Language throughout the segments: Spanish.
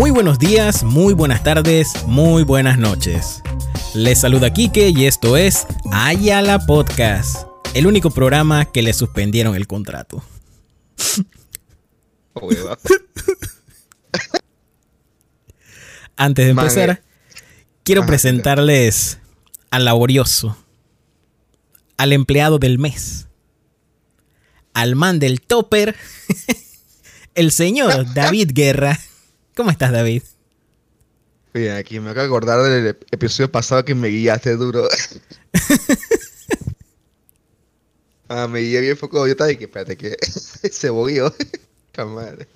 Muy buenos días, muy buenas tardes, muy buenas noches. Les saluda Kike y esto es Ayala Podcast, el único programa que le suspendieron el contrato. Antes de empezar, quiero presentarles al laborioso, al empleado del mes, al man del topper, el señor David Guerra. ¿Cómo estás, David? Bien, aquí me acabo de acordar del ep- episodio pasado que me guiaste duro. ah, me guié bien poco. Yo estaba que espérate que se bogueó. Madre.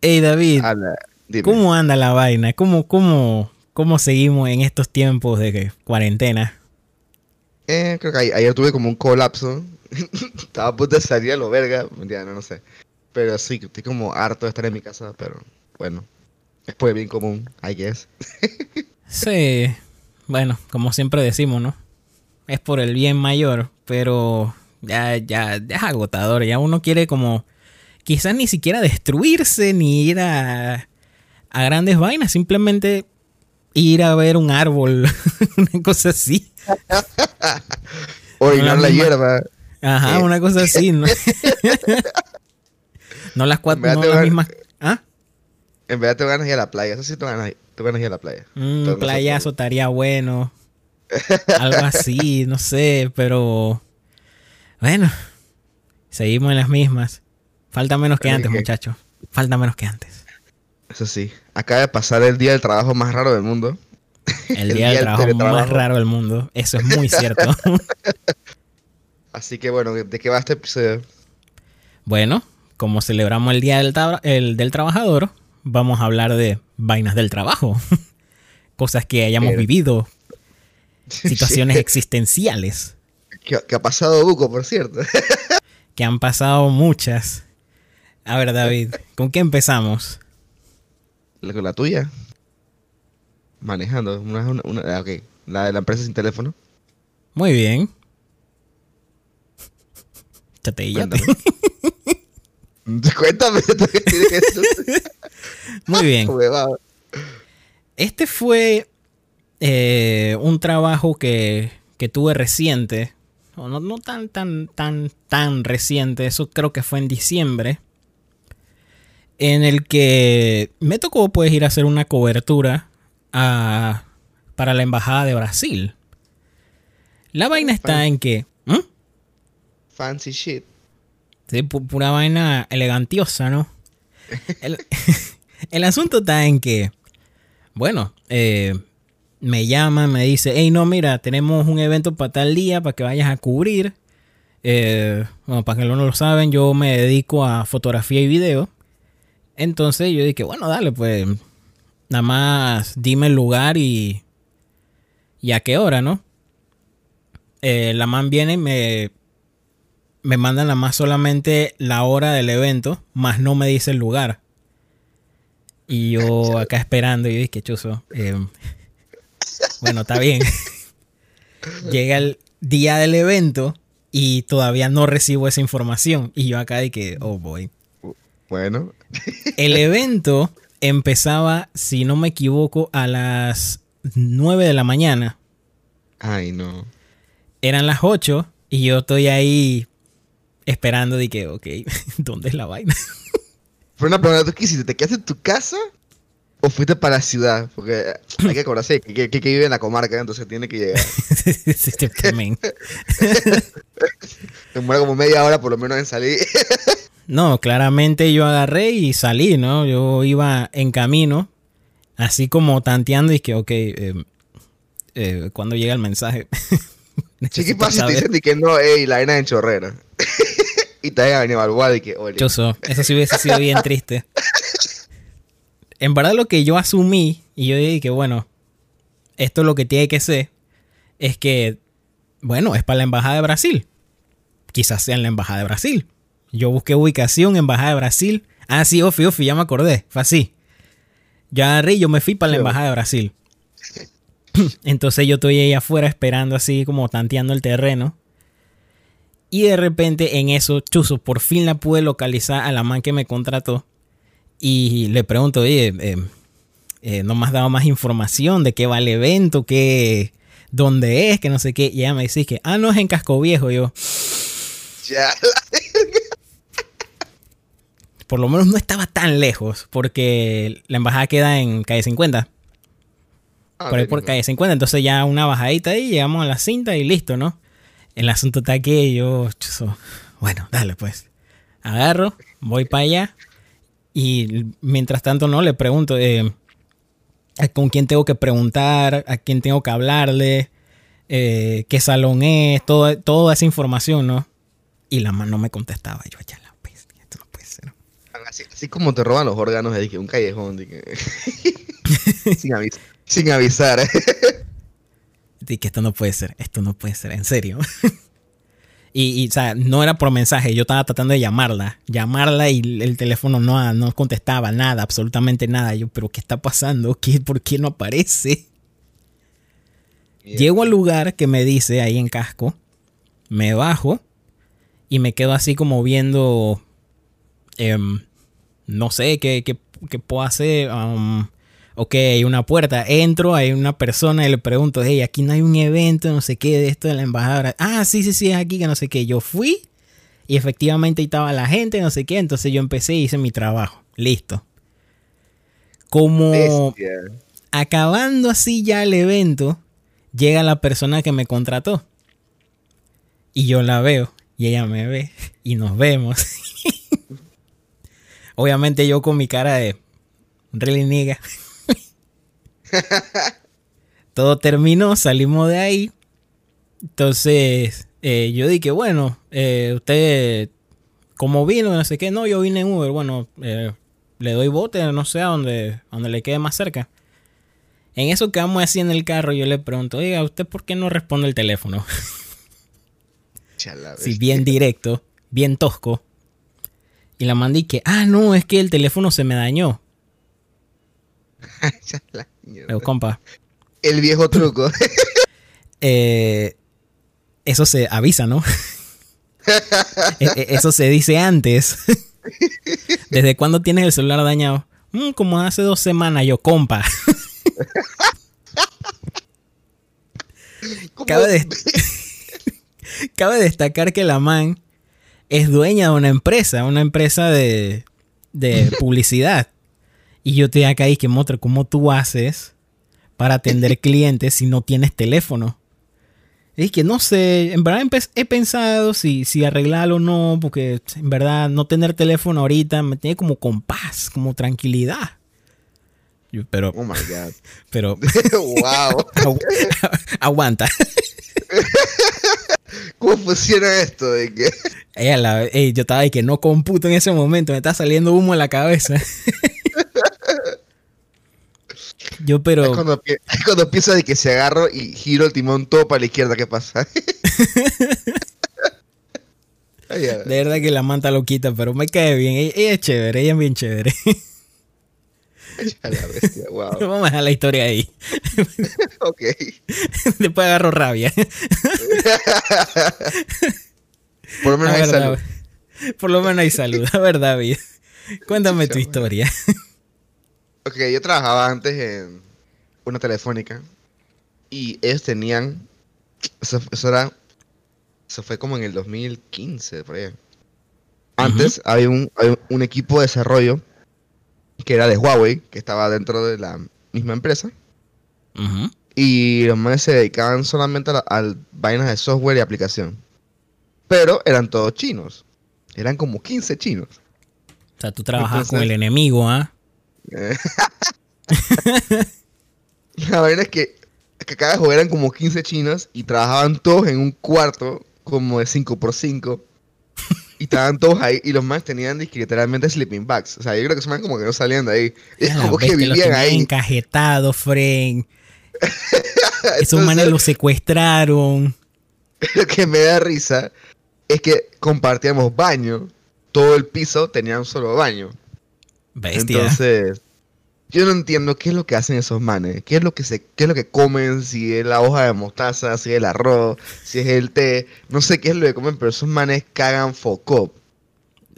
Hey, David. ¿cómo anda la vaina? ¿Cómo, cómo, cómo seguimos en estos tiempos de cuarentena? Eh, creo que a- ayer tuve como un colapso. Estaba a punto de salir a lo verga. Mentira, no, no sé. Pero sí, estoy como harto de estar en mi casa, pero bueno. Es por el bien común, I guess. Sí, bueno, como siempre decimos, ¿no? Es por el bien mayor, pero ya, ya, ya es agotador. Ya uno quiere como quizás ni siquiera destruirse ni ir a, a grandes vainas, simplemente ir a ver un árbol, una cosa así. Orinar la hierba. Ajá, Eh. una cosa así, ¿no? No las cuatro, no las mismas. ¿Ah? En verdad tengo ganas ir a la playa. Eso sí tengo ganas, tengo ganas ir a la playa. Sé playazo estaría bueno. Algo así, no sé, pero. Bueno, seguimos en las mismas. Falta menos que antes, muchachos. Falta menos que antes. Eso sí. Acaba de pasar el día del trabajo más raro del mundo. El, El día del día del trabajo más raro del mundo. Eso es muy cierto. Así que bueno, ¿de qué va este episodio? bueno, como celebramos el día del, el- del trabajador, vamos a hablar de vainas del trabajo. Cosas que hayamos Pero- vivido, situaciones existenciales, ¿Qué, qué ha pasado, Buco, por cierto? que han pasado muchas. A ver, David, ¿con qué empezamos? Con la tuya. Manejando. Una, una, una- ah, ok. La de la empresa sin teléfono. Muy bien. Chatellate. Cuéntame. Muy bien. Este fue eh, un trabajo que, que tuve reciente. No, no tan, tan, tan, tan reciente. Eso creo que fue en diciembre. En el que me tocó pues ir a hacer una cobertura a- para la embajada de Brasil. La vaina está en que... ¿Mm? Fancy shit. Sí, pu- pura vaina elegantiosa, ¿no? El, asunto está en que, bueno, eh, me llaman, me dice, hey, no, mira, tenemos un evento para tal día, para que vayas a cubrir. Eh, bueno, para que no lo saben, yo me dedico a fotografía y video. Entonces yo dije, bueno, dale, pues, nada más dime el lugar y, y a qué hora, ¿no? Eh, la man viene y me, me mandan nada más solamente la hora del evento, más no me dice el lugar. Y yo acá esperando, y dije, chuzo. eh, bueno, está bien. Llega el día del evento y todavía no recibo esa información. Y yo acá dije, oh boy. Bueno. El evento empezaba, si no me equivoco, a las 9 de la mañana. Ay, no. Eran las 8 y yo estoy ahí esperando de que, ok, ¿dónde es la vaina? Pero una pregunta, ¿tú qué hiciste? ¿Te quedaste en tu casa? ¿O fuiste para la ciudad? Porque hay que acordarse que, que, que vive en la comarca, entonces tiene que llegar. Demora como media hora por lo menos en salir. No, claramente yo agarré y salí, ¿no? Yo iba en camino, así como tanteando y que, ok, eh, eh, cuando llega el mensaje. Sí, ¿qué necesito pasa si te dicen que no, ey, la arena en chorrera? Y te a evaluar y que, oye, Choso, eso sí hubiese sido bien triste. En verdad lo que yo asumí, y yo dije que bueno, esto es lo que tiene que ser, es que, bueno, es para la Embajada de Brasil. Quizás sea en la Embajada de Brasil. Yo busqué ubicación, Embajada de Brasil. Ah, sí, Ofi, Ofi, ya me acordé. Fue así. Yo agarré y yo me fui para la Embajada de Brasil. Entonces yo estoy ahí afuera esperando así como tanteando el terreno. Y de repente en eso, chuzo, por fin la pude localizar a la man que me contrató. Y le pregunto, oye, eh, eh, no me has dado más información de qué va el evento, qué, dónde es, que no sé qué. Y ella me dice que, ah, no es en Casco Viejo. Yo, Ya. por lo menos no estaba tan lejos, porque la embajada queda en calle 50. Ah, por ahí por calle 50. Entonces ya una bajadita ahí, llegamos a la cinta y listo, ¿no? El asunto está que yo, chuzo, bueno, dale pues. Agarro, voy para allá y mientras tanto no le pregunto eh, con quién tengo que preguntar, a quién tengo que hablarle, eh, qué salón es, todo, toda esa información, ¿no? Y la mano no me contestaba. Yo, ya la bestia, esto no puede ser. Así, así como te roban los órganos que un callejón. sin, avis- sin avisar. Y que esto no puede ser, esto no puede ser, en serio. y, y, o sea, no era por mensaje, yo estaba tratando de llamarla, llamarla y el teléfono no, no contestaba nada, absolutamente nada. Yo, pero ¿qué está pasando? ¿Qué, ¿Por qué no aparece? Llego al lugar que me dice ahí en casco, me bajo y me quedo así como viendo, em, no sé qué, qué, qué puedo hacer. um, ok, hay una puerta, entro, hay una persona y le pregunto, hey, aquí no hay un evento, no sé qué, de esto de la embajadora. Ah, sí, sí, sí, es aquí, que no sé qué. Yo fui y efectivamente ahí estaba la gente, no sé qué, entonces yo empecé y hice mi trabajo. Listo. Como Bestia. acabando así ya el evento, llega la persona que me contrató. Y yo la veo. Y ella me ve. Y nos vemos. Obviamente yo con mi cara de... Really nigga. Todo terminó, salimos de ahí. Entonces eh, yo dije, bueno, eh, usted, ¿cómo vino? No sé qué. No, yo vine en Uber. Bueno, eh, le doy bote, no sé, a donde, a donde le quede más cerca. En eso que vamos así en el carro, yo le pregunto, oiga, ¿usted por qué no responde el teléfono? Sí, bien directo, bien tosco. Y la mandé que, ah, no, es que el teléfono se me dañó. Chala, mierda. Compa, El viejo truco. eh, eso se avisa, ¿no? E- e- eso se dice antes. ¿Desde cuándo tienes el celular dañado? "Mm, como hace dos semanas, yo, compa. Cabe, de- Cabe destacar que la man es dueña de una empresa, una empresa de, de publicidad. Y yo te acá y que motra, ¿cómo tú haces para atender clientes si no tienes teléfono? Es que no sé, en verdad he pensado si, si arreglarlo o no, porque en verdad no tener teléfono ahorita me tiene como con paz, como tranquilidad. Yo, pero, Oh my god. pero, wow. agu- aguanta. ¿Cómo funciona esto? De la- ey, yo estaba de que no computo en ese momento, me está saliendo humo en la cabeza. Yo, es pero, cuando, pi- es cuando pienso de que se agarro y giro el timón todo para la izquierda, ¿qué pasa? De verdad que la manta lo quita, pero me cae bien. Ella, ella es chévere, ella es bien chévere. Chala, bestia, wow. Vamos a dejar la historia ahí. Ok. Después agarro rabia. Por lo menos A hay salud. Por lo menos hay salud. A ver, David. Cuéntame tu historia. Ok, yo trabajaba antes en una telefónica y ellos tenían, eso, eso era, eso fue como en el 2015, por ahí. Antes había, un, había un equipo de desarrollo que era de Huawei, que estaba dentro de la misma empresa, y los manes se dedicaban solamente a, la- a vainas de software y aplicación. Pero eran todos chinos, eran como 15 chinos. O sea, tú trabajabas con Entonces- el enemigo, ¿ah? Eh. La vaina es que, que cada juego eran como 15 chinos y trabajaban todos en un cuarto como de 5x5 y estaban todos ahí y los más tenían literalmente sleeping bags. O sea, yo creo que esos más como que no salían de ahí. Es como que los vivían ahí. encajetados, Fren. Esos manes los secuestraron. Lo que me da risa es que compartíamos baño. Todo el piso tenía un solo baño. Bestia. Entonces, yo no entiendo qué es lo que hacen esos manes, qué es lo que se, qué es lo que comen, si es la hoja de mostaza, si es el arroz, si es el té, no sé qué es lo que comen, pero esos manes cagan foco.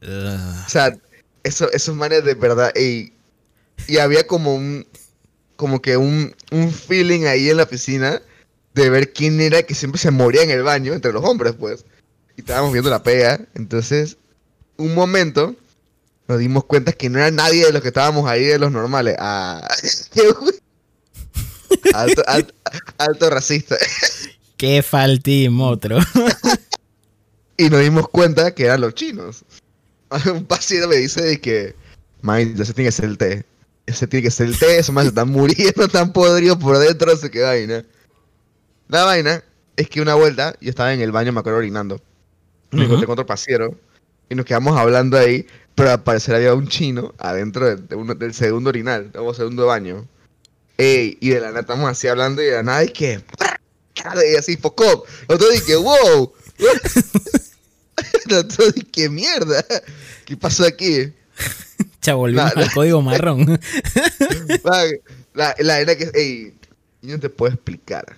Ugh. O sea, eso, esos manes de verdad, ey, y había como un, como que un, un feeling ahí en la piscina de ver quién era que siempre se moría en el baño, entre los hombres, pues. Y estábamos viendo la pega, entonces, un momento, nos dimos cuenta que no era nadie de los que estábamos ahí de los normales. Ah, alto, alto, alto racista. Qué faltín, otro. y nos dimos cuenta que eran los chinos. Un paciente me dice de que, man, ese tiene que ser el té. Ese tiene que ser el té, esos más están muriendo, están podridos por dentro, no sé qué vaina. La vaina es que una vuelta yo estaba en el baño, me acuerdo orinando. Me encontré con otro pasiero y nos quedamos hablando ahí, pero al parecer había un chino adentro del segundo orinal, o segundo baño. Ey, y de la nada estamos así hablando y de la nada es que... Y así, focó. Nosotros dije, wow. Nosotros dije, mierda. ¿Qué pasó aquí? Ya volvimos al código marrón. la, la era que... Ey, no te puedo explicar.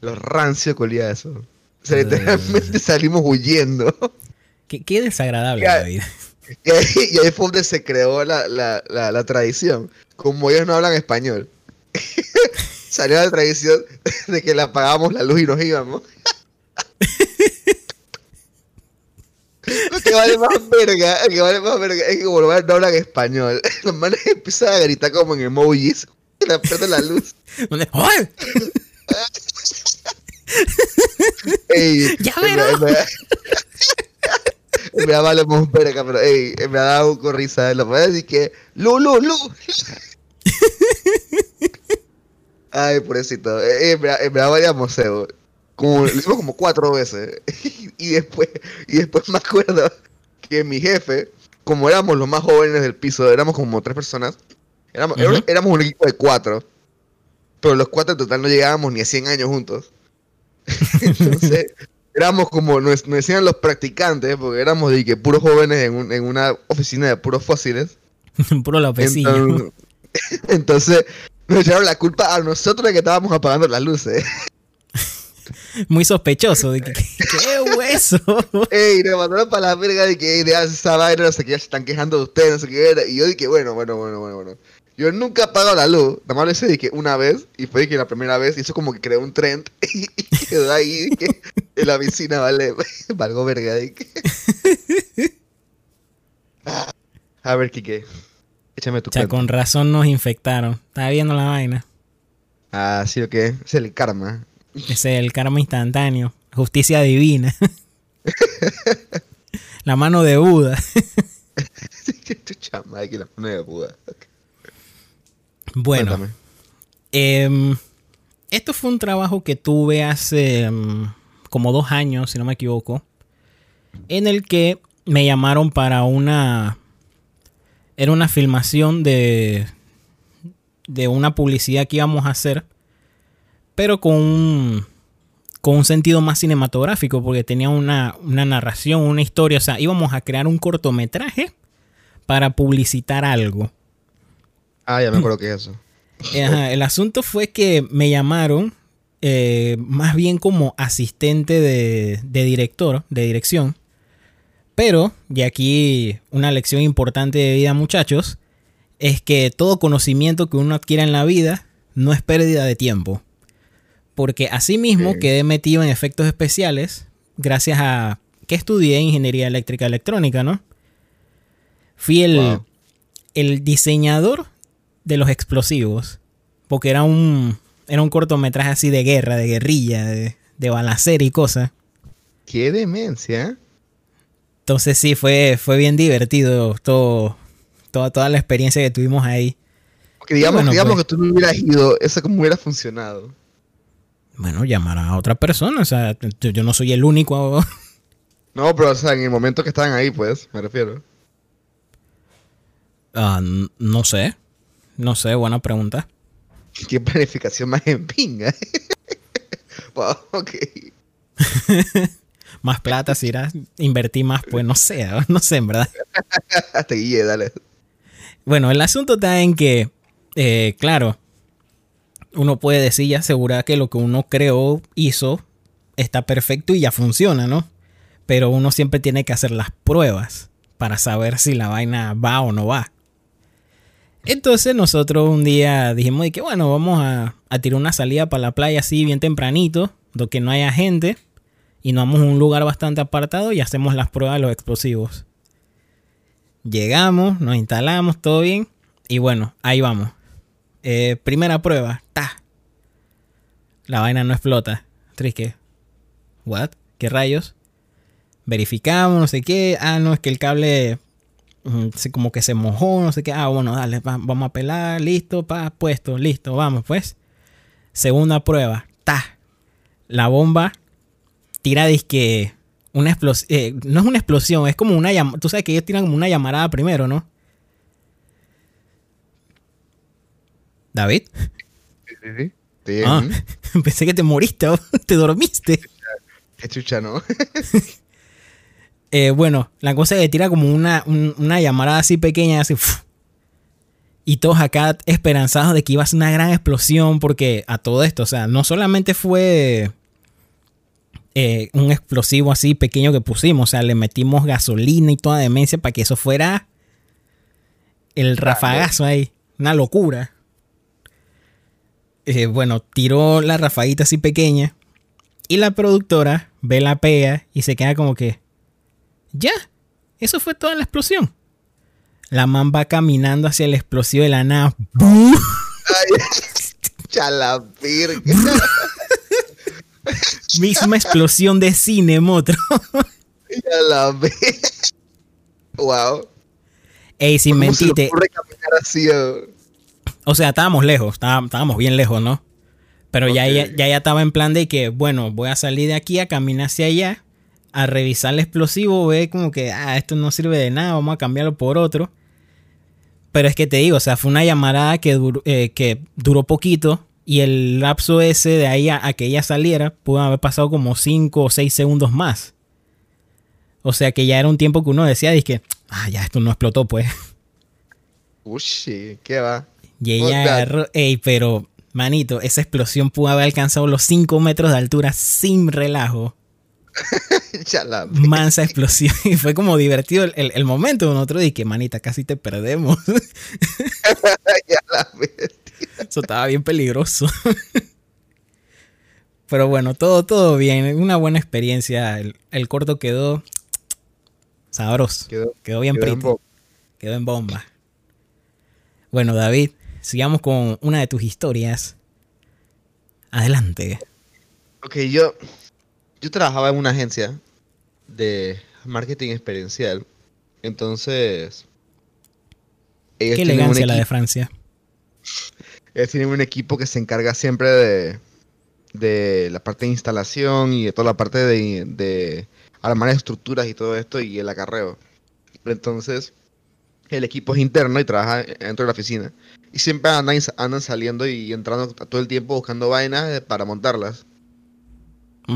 Lo rancio colía eso. O sea, literalmente salimos huyendo. Qué, qué desagradable la vida. Y ahí, y ahí, fue donde se creó la, la, la, la tradición. Como ellos no hablan español, salió la tradición de que le apagábamos la luz y nos íbamos. Lo que vale más verga, lo que vale más verga es que como los no hablan español, los manes empiezan a gritar como en emojis y le prenden la luz. ey, ¡Ya verás! Me da vale más pero ey, me ha dado un risa. Lo puedo decir que, ¡Lu, Lu, Lu! Ay, pobrecito. Eh, eh, me, me da varias museo. Como, lo hicimos como cuatro veces. y después, y después me acuerdo que mi jefe, como éramos los más jóvenes del piso, éramos como tres personas. Éramos, uh -huh. éramos un equipo de cuatro. Pero los cuatro en total no llegábamos ni a 100 años juntos. Entonces, éramos como, nos, nos, decían los practicantes, porque éramos de que puros jóvenes en, un, en una oficina de puros fósiles. Puro la Entonces, entonces, nos echaron la culpa a nosotros de que estábamos apagando las luces. Muy sospechoso, de que, qué hueso. Ey, nos mandaron para la verga de que de esa vaina, no sé qué, se están quejando de ustedes, no sé qué era. Y yo dije, bueno, bueno, bueno, bueno, bueno. Yo nunca he apagado la luz, nada más lo hice de que una vez, y fue de que la primera vez, y eso como que creó un trend, y, quedó ahí que en la vecina, vale, valgo verga de que... A ver, Kike, échame tu O sea, cuenta. con razón nos infectaron. Estaba viendo la vaina. Ah, sí, o qué, es el karma. Es el karma instantáneo. Justicia divina. la mano de Buda. tu chama, que la mano de Buda. Bueno, eh, esto fue un trabajo que tuve hace um, como dos años, si no me equivoco, en el que me llamaron para una... Era una filmación de, de una publicidad que íbamos a hacer, pero con un, con un sentido más cinematográfico, porque tenía una, una narración, una historia, o sea, íbamos a crear un cortometraje para publicitar algo. Ah, ya me acuerdo que es eso. Ajá, el asunto fue que me llamaron eh, más bien como asistente de, de, director, de dirección. Pero, y aquí una lección importante de vida, muchachos, es que todo conocimiento que uno adquiera en la vida no es pérdida de tiempo. Porque asimismo okay. quedé metido en efectos especiales gracias a que estudié ingeniería eléctrica electrónica, ¿no? Fui el, wow. el diseñador de los explosivos. Porque era un, era un cortometraje así de guerra, de guerrilla, de, de balacera y cosas. Qué demencia. Entonces sí, fue, fue bien divertido todo, toda, toda la experiencia que tuvimos ahí. Porque digamos, bueno, digamos pues, que tú no hubieras ido, eso como hubiera funcionado. Bueno, llamar a otra persona, o sea, yo, yo no soy el único. no, pero o sea, en el momento que estaban ahí, pues, me refiero. Uh, no sé. No sé, buena pregunta. ¿Qué planificación más en pinga? wow, ok. más plata, si irás invertir más, pues no sé, no sé, en verdad. Te guíe, dale. Bueno, el asunto está en que, eh, claro, uno puede decir y asegurar que lo que uno creó, hizo, está perfecto y ya funciona, ¿no? Pero uno siempre tiene que hacer las pruebas para saber si la vaina va o no va. Entonces nosotros un día dijimos de que bueno, vamos a, a tirar una salida para la playa así bien tempranito, donde no haya gente, y nos vamos a un lugar bastante apartado y hacemos las pruebas de los explosivos. Llegamos, nos instalamos, todo bien, y bueno, ahí vamos. Eh, primera prueba, ta. La vaina no explota. Trisque. ¿What? ¿Qué rayos? Verificamos, no sé qué. Ah, no, es que el cable como que se mojó, no sé qué. Ah, bueno, dale, va- vamos a pelar, listo, pa, puesto, listo, vamos, pues. Segunda prueba, ta. La bomba tira disque una explosión. no es una explosión, es como una llamada. Tú sabes que ellos tiran como una llamarada primero, ¿no? David. Sí, sí, sí. Ah, pensé que te moriste, te dormiste. Qué chucha, ¿no? Eh, bueno, la cosa es que tira como una, un- una llamarada así pequeña, así. Y todos acá esperanzados de que iba a ser una gran explosión, porque a todo esto, o sea, no solamente fue eh, un explosivo así pequeño que pusimos, o sea, le metimos gasolina y toda demencia para que eso fuera el rafagazo ahí, una locura. Eh, bueno, tiró la rafaguita así pequeña y la productora ve la pega y se queda como que, ya, eso fue toda la explosión. La man va caminando hacia el explosivo de la nada. ¡Bum! Misma explosión de cine, motro. Wow. Ey, sin ¿Cómo se mentirte. así? oh? O sea, estábamos lejos, estábamos, bien lejos, ¿no? Pero ya, ya, ya estaba en plan de que, bueno, voy a salir de aquí a caminar hacia allá, a revisar el explosivo, ve como que, ah, esto no sirve de nada, vamos a cambiarlo por otro. Pero es que te digo, o sea, fue una llamada que, dur- eh, que duró poquito y el lapso ese de ahí a, a que ella saliera pudo haber pasado como 5 o 6 segundos más. O sea que ya era un tiempo que uno decía, dije, ah, ya esto no explotó, pues. Ushi, ¿qué va? Y ella agarró, ey, pero, manito, esa explosión pudo haber alcanzado los 5 metros de altura sin relajo. Mansa explosión. Y fue como divertido el, el- el momento. Nosotros dije, manita, casi te perdemos. Eso estaba bien peligroso. Pero bueno, todo, todo bien. Una buena experiencia. El, el corto quedó sabroso. Quedó, Quedó bien quedó en Quedó en bomba. Bueno, David, sigamos con una de tus historias. Adelante. Ok, yo, yo trabajaba en una agencia de marketing experiencial. Entonces, ellos Qué elegancia la de equipo- Francia. ellos tienen un equipo que se encarga siempre de, de la parte de instalación y de toda la parte de, de armar estructuras y todo esto y el acarreo. Entonces, el equipo es interno y trabaja dentro de la oficina. Y siempre andan, andan saliendo y entrando todo el tiempo buscando vainas eh, para montarlas.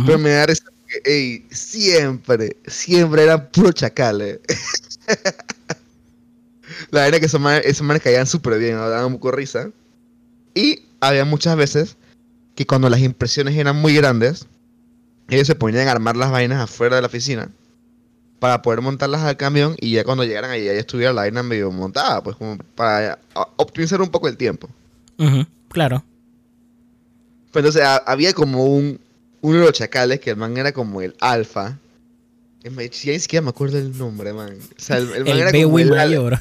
Pero me da risa porque, ey, siempre, siempre eran puro chacales. La verdad es que esos manes, esos manes caían súper bien, ¿no? daban de risa. Y había muchas veces que cuando las impresiones eran muy grandes, ellos se ponían a armar las vainas afuera de la oficina para poder montarlas al camión y ya cuando llegaran ahí ya estuviera la vaina medio montada, pues como para optimizar un poco el tiempo. Claro. Pero entonces ha- había como un uno de los chacales que el man era como el alfa. Ya ni siquiera me acuerdo el nombre, man. O sea, el, el man El era como el, al- mayor.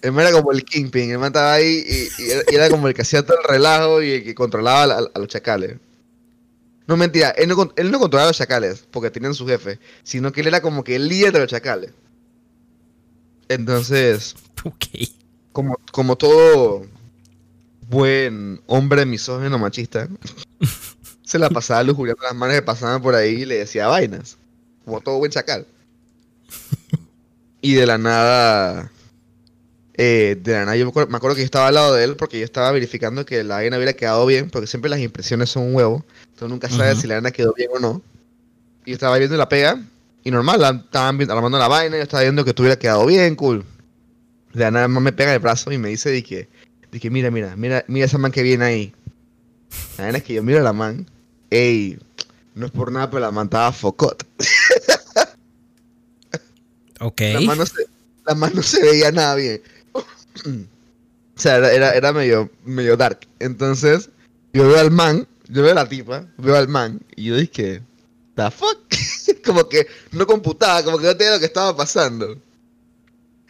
el man era como el Kingpin. El man estaba ahí y, y era, y era como el que hacía todo el relajo y el que controlaba a, a- a los chacales. No, mentira, él no, él no controlaba a los chacales porque tenían su jefe, sino que él era como que el líder de los chacales. Entonces, Ok. como, como todo buen hombre misógino machista, se la pasaba lujuriando las manos que pasaban por ahí y le decía vainas. Como todo buen chacal. Y de la nada. eh, de la nada, yo me acuerdo, me acuerdo que yo estaba al lado de él porque yo estaba verificando que la vaina hubiera quedado bien, porque siempre las impresiones son un huevo. Entonces nunca sabes si la vaina quedó bien o no. Y yo estaba viendo la pega, y normal, la- estaban armando la vaina, yo estaba viendo que tuviera quedado bien, cool. De la nada más me pega el brazo y me dice de que, de que mira, mira, mira, mira esa man que viene ahí. La verdad es que yo miro a la man, ey, no es por nada, pero la man estaba focot. Ok. La mano se, la mano se veía nada bien. o sea, era, era, era medio, medio dark. Entonces, yo veo al man, yo veo a la tipa, veo al man, y yo dije, ¿the fuck? como que no computaba, como que no tenía lo que estaba pasando.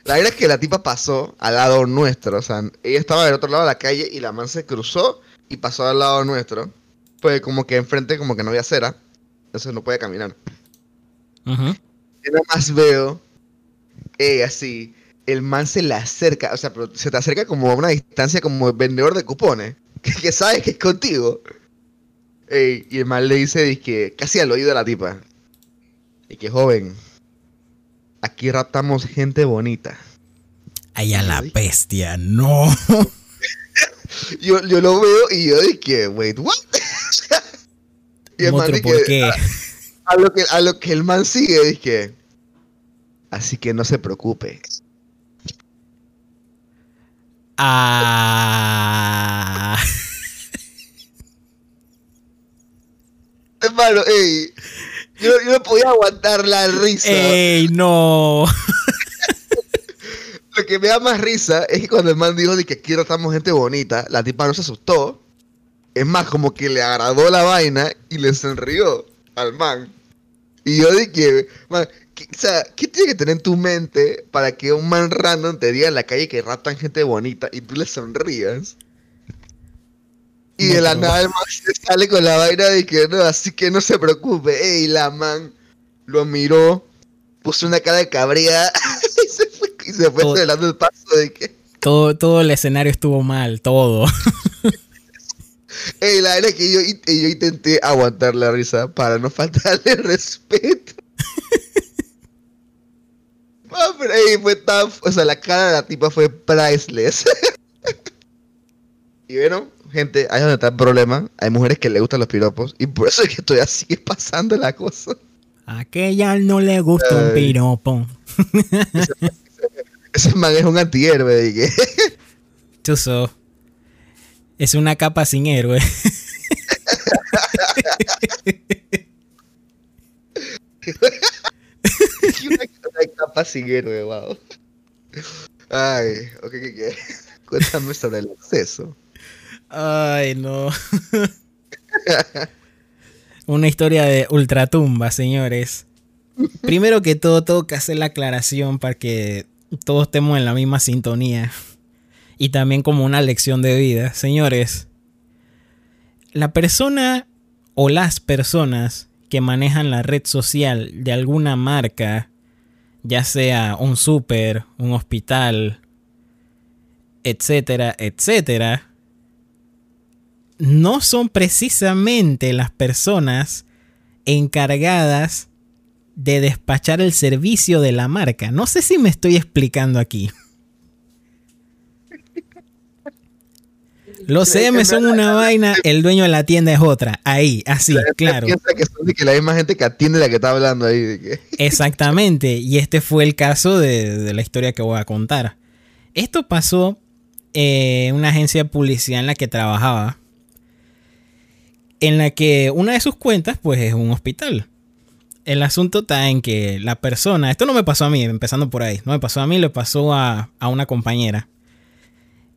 La verdad es que la tipa pasó al lado nuestro, o sea, ella estaba del otro lado de la calle y la man se cruzó y pasó al lado nuestro. Pues como que enfrente como que no había acera, entonces no puede caminar. Ujú. Yo nada más veo, eh, así, el man se le acerca, o sea, pero se te acerca como a una distancia como vendedor de cupones, que, que sabes que es contigo. Ey, y el man le dice, que casi al oído de la tipa, y que joven, aquí raptamos gente bonita. Ay, a la bestia, no. Yo, yo lo veo y yo dije, wait, what? y el man ¿por qué? A, a lo que, a lo que el man sigue, dije, así que no se preocupe. Ah. Hermano, ey, yo, yo no podía aguantar la risa. Ey, no. Lo que me da más risa es que cuando el man dijo de que aquí tratamos gente bonita, la tipa no se asustó. Es más, como que le agradó la vaina y le sonrió al man. Y yo dije, man, ¿qué, o sea, ¿qué tiene que tener en tu mente para que un man random te diga en la calle que raptan gente bonita y tú le sonrías? Y de la No. nada el man se sale con la vaina de que no, así que no se preocupe. Ey, la man lo miró, puso una cara de cabría y se fue, y se fue Todo- el paso de que... Todo, todo el escenario estuvo mal, todo. Ey, la verdad es que yo, yo intenté aguantar la risa para no faltarle respeto. Ah, pero, ey, fue tan... O sea, la cara de la tipa fue priceless. y bueno, gente, ahí es donde está el problema. Hay mujeres que le gustan los piropos y por eso es que todavía sigue pasando la cosa. Aquella no le gusta un piropo. Ese man es un antihéroe. dije. Chuso. Es una capa sin héroe. una, una capa sin héroe, wow. Ay, ok, ¿qué qué? Cuéntame sobre el acceso. Ay, no. Una historia de ultratumba, señores. Primero que todo, tengo que hacer la aclaración para que todos estemos en la misma sintonía. Y también como una lección de vida. Señores, la persona o las personas que manejan la red social de alguna marca, ya sea un súper, un hospital, etcétera, etcétera, no son precisamente las personas encargadas de despachar el servicio de la marca. No sé si me estoy explicando aquí. Los CM son una vaina, el dueño de la tienda es otra. Ahí, así, claro. Piensa que son de que la misma gente que atiende la que está hablando ahí. De que... Exactamente, y este fue el caso de, de la historia que voy a contar. Esto pasó en una agencia de publicidad en la que trabajaba, en la que una de sus cuentas pues es un hospital. El asunto está en que la persona, esto no me pasó a mí, empezando por ahí, no me pasó a mí, le pasó a, a una compañera.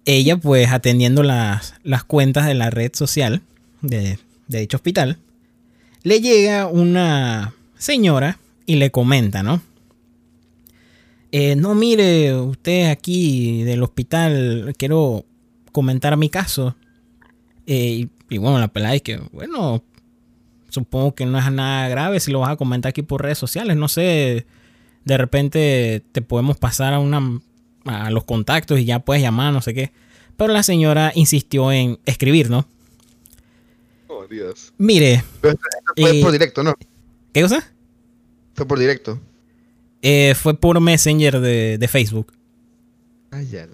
Ella pues atendiendo las, las cuentas de la red social de, dicho hospital, le llega una señora y le comenta, ¿no? Eh, no, mire, usted aquí del hospital, quiero comentar mi caso. Eh, y, y bueno, la pelada es que, bueno, supongo que no es nada grave si lo vas a comentar aquí por redes sociales. No sé, de repente te podemos pasar a una a los contactos y ya puedes llamar, no sé qué. Pero la señora insistió en escribir, ¿no? Oh, Dios. Mire, Pero esto, esto fue Eh, por directo, ¿no? ¿qué cosa? Fue por directo. Eh, fue por Messenger de, de Facebook. Ah, ya,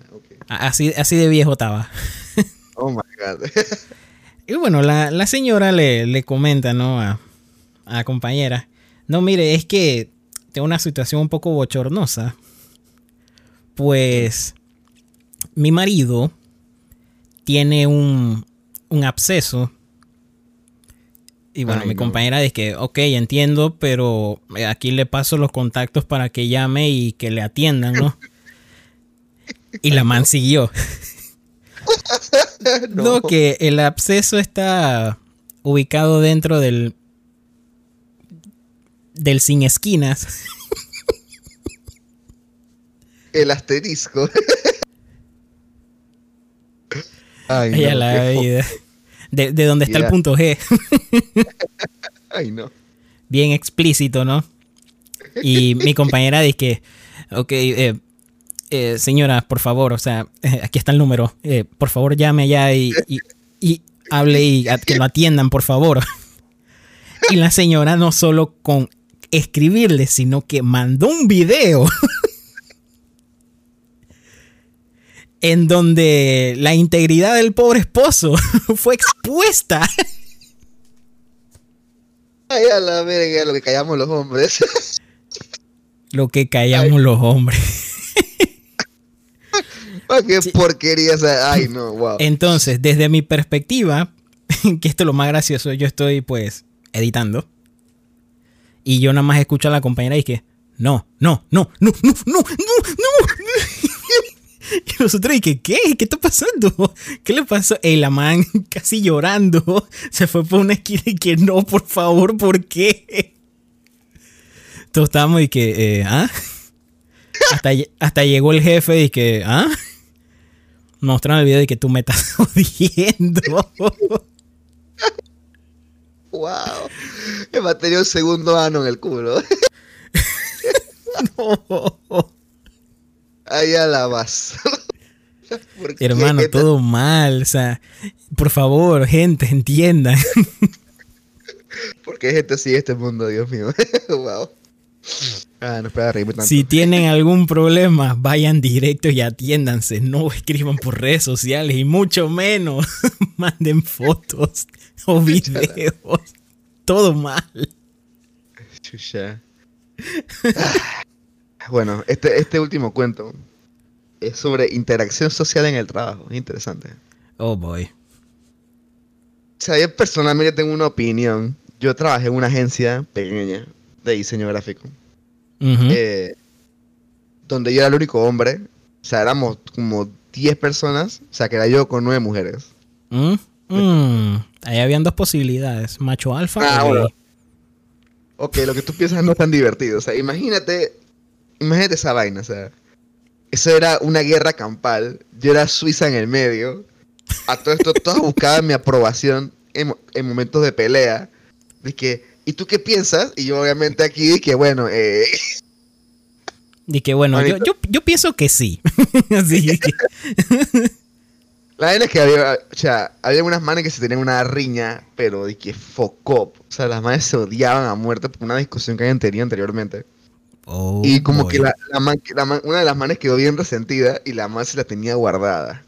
Así, así de viejo estaba. Oh my god. Y bueno, la, la señora le, le comenta, ¿no? A, a la compañera. No, mire, es que tengo una situación un poco bochornosa. Pues mi marido tiene un, un absceso Y bueno, Ay, mi no. compañera dice que, ok, entiendo, pero eh, aquí le paso los contactos para que llame y que le atiendan, ¿no? Y la man siguió. No, que el absceso está ubicado dentro del. del sin esquinas. El asterisco. Ay, no, la vida. De, de donde está el punto G. Ay, no. Bien explícito, ¿no? Y mi compañera dice que, ok, eh, eh, señora, por favor, o sea, eh, aquí está el número. eh, por favor, llame allá y, y- y hable y a- que lo atiendan, por favor. Y la señora no solo con escribirle, sino que mandó un video en donde la integridad del pobre esposo fue expuesta. Ay, a la verga, lo que callamos los hombres. Lo que callamos los hombres. Ay, qué Sí. porquería esa. Ay, no, wow. Entonces, desde mi perspectiva, que esto es lo más gracioso, yo estoy pues editando. Y yo nada más escucho a la compañera y que, no, no, no, no, no, no, no, no. Y nosotros y que, ¿qué? ¿Qué está pasando? ¿Qué le pasó? Y la man casi llorando se fue por una esquina y que no, por favor, ¿por qué? Todos estábamos y que, eh, ¿ah? Hasta, hasta llegó el jefe y que, ¿ah? Mostraron el video de que tú me estás jodiendo. Wow. Me va a tener un segundo ano en el culo. Ay, a la. Hermano, todo mal. O sea, por favor, gente, entiendan. ¿Por qué gente sigue este mundo, Dios mío? wow. Ah, no reírme tanto. Si tienen algún problema, vayan directo y atiéndanse. No escriban por redes sociales y mucho menos manden fotos o videos. Todo mal. Chucha. Ah, Bueno, este, este último cuento es sobre interacción social en el trabajo. Es interesante. Oh boy. O sea, yo personalmente tengo una opinión. Yo trabajé en una agencia pequeña de diseño gráfico. Eh, donde yo era el único hombre. O sea, éramos como 10 personas. O sea, que era yo con 9 mujeres. Mm, mm. Ahí habían dos posibilidades: macho alfa Ah, bueno. gay. Ok, lo que tú piensas no es tan divertido. O sea, imagínate, imagínate esa vaina. O sea, eso era una guerra campal. Yo era Suiza en el medio. A todo esto, todos buscaban mi aprobación en, en momentos de pelea. De que, ¿y tú qué piensas? Y yo obviamente aquí, que bueno, eh, Y que bueno, yo, yo, yo pienso que sí. La vaina es que había, o sea, había unas manes que se tenían una riña, pero de que focó. O sea, las manes se odiaban a muerte por una discusión que habían tenido anteriormente. Oh, y como boy. que la, la man- la man- una de las manes quedó bien resentida y la man se la tenía guardada.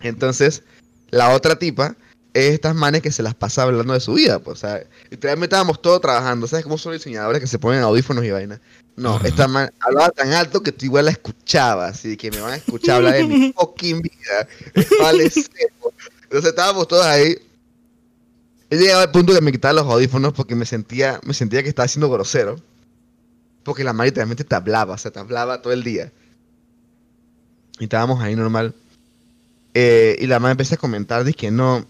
Entonces, la otra tipa es estas manes que se las pasa hablando de su vida. Pues, o sea, literalmente estábamos todos trabajando. ¿Sabes cómo son los diseñadores que se ponen audífonos y vaina? No, esta man hablaba tan alto que tú igual la escuchabas. Así que me van a escuchar hablar de mi fucking vida. Vale, seco. Entonces estábamos todos ahí. He llegado al punto que me quitaba los audífonos porque me sentía, me sentía que estaba siendo grosero. Porque la madre literalmente te hablaba, o sea, te hablaba todo el día. Y estábamos ahí normal. Eh, y la madre empezó a comentar de que no.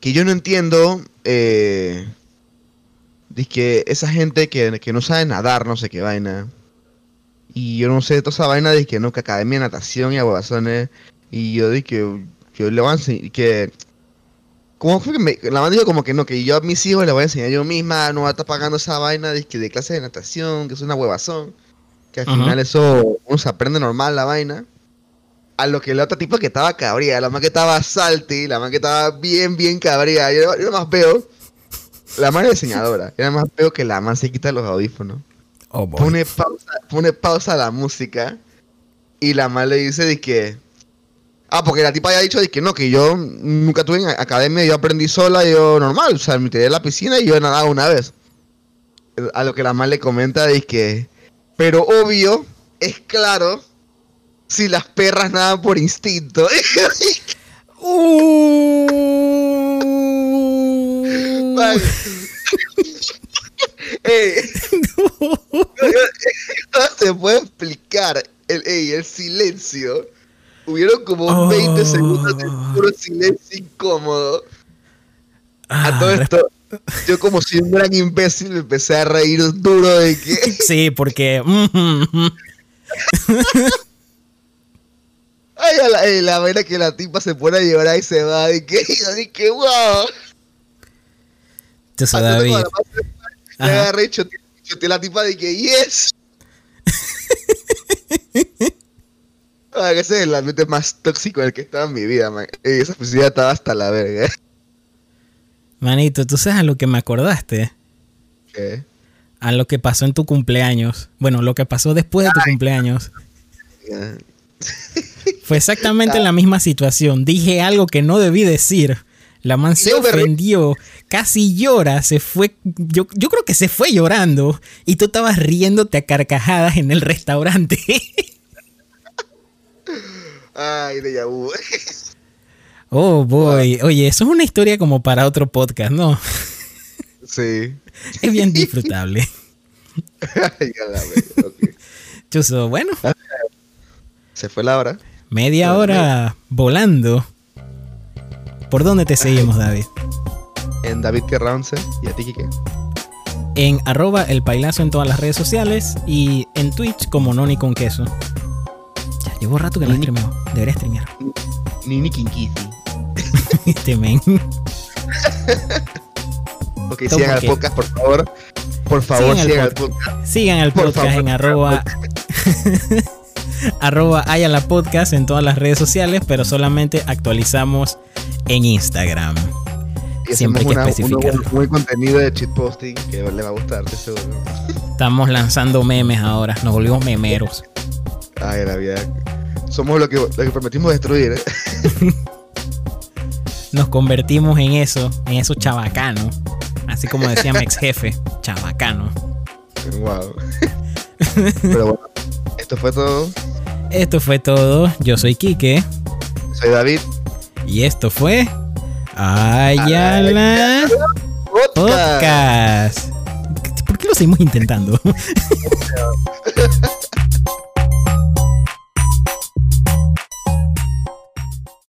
Que yo no entiendo. Eh, de que esa gente que, que no sabe nadar, no sé qué vaina. Y yo no sé toda esa vaina de que no, que academia de natación y aguazones. Y yo dije que yo le voy a. Que, ¿Cómo fue que me, la madre dijo como que no, que yo a mis hijos les voy a enseñar yo misma, no voy a estar pagando esa vaina de, de clase de natación, que es una huevazón, que al final eso uno se aprende normal la vaina. A lo que la otra tipa que estaba cabría, la más que estaba salty, la más que estaba bien, bien cabría. Yo, yo más veo, la más diseñadora, era más veo que la más se quita los audífonos Oh, pone pausa, pone pausa a la música y la madre le dice de que ah porque la tipa había dicho que no que yo nunca tuve en academia yo aprendí sola yo normal o sea me tiré a la piscina y yo nadaba una vez. A lo que la madre le comenta de que pero obvio es claro si las perras nadan por instinto. Man. Ey, no se puede explicar el, ey, el silencio. Hubieron como Oh. 20 segundos de puro silencio incómodo. A Ah, todo esto, yo como si un gran imbécil me empecé a reír duro de que... Sí, porque. Ay, a la, eh, la vaina que la tipa se pone a llorar y se va. Y que, y que wow. Entonces, David. Ajá. agarré y choteé la tipa de que yes. Ese es el ambiente más tóxico en el que estaba en mi vida, man. Esa oficina estaba hasta la verga. Manito, tú sabes a lo que me acordaste. ¿Qué? A lo que pasó en tu cumpleaños. Bueno, lo que pasó después de tu cumpleaños. Fue exactamente la misma situación. Dije algo que no debí decir. La man se ofendió, casi llora, se fue. Yo, yo creo que se fue llorando. Y tú estabas riéndote a carcajadas en el restaurante. Ay, de vu. Oh, boy. Oye, eso es una historia como para otro podcast, ¿no? Sí. Es bien disfrutable. Ay, a la verga, ok. Chuso, bueno, Se fue la hora. media hora volando. ¿Por dónde te seguimos, David? En David Kerrance. ¿Y a ti, Kike? En arroba el pailazo en todas las redes sociales y en Twitch como Noni con queso. Llevo rato que no streameo. Debería streamear. Nini Kinkisi. Este men. Ok, sigan al podcast, por favor. Por favor, Sigan al al podcast. Sigan Por podcast en arroba arroba Ayala Podcast en todas las redes sociales, pero solamente actualizamos en Instagram. Y Siempre hay que una- especificar. un contenido de cheat posting que le va a gustar, seguro. Estamos lanzando memes ahora, nos volvimos memeros. Ay, la vida. Somos lo que, lo que prometimos destruir. ¿eh? Nos convertimos en eso, en eso chabacano. Así como decía mi ex jefe, chabacano. wow. Pero bueno, esto fue todo. Esto fue todo. Yo soy Quique Soy David. y esto fue Ayala Podcast. Podcast. ¿Por qué lo seguimos intentando?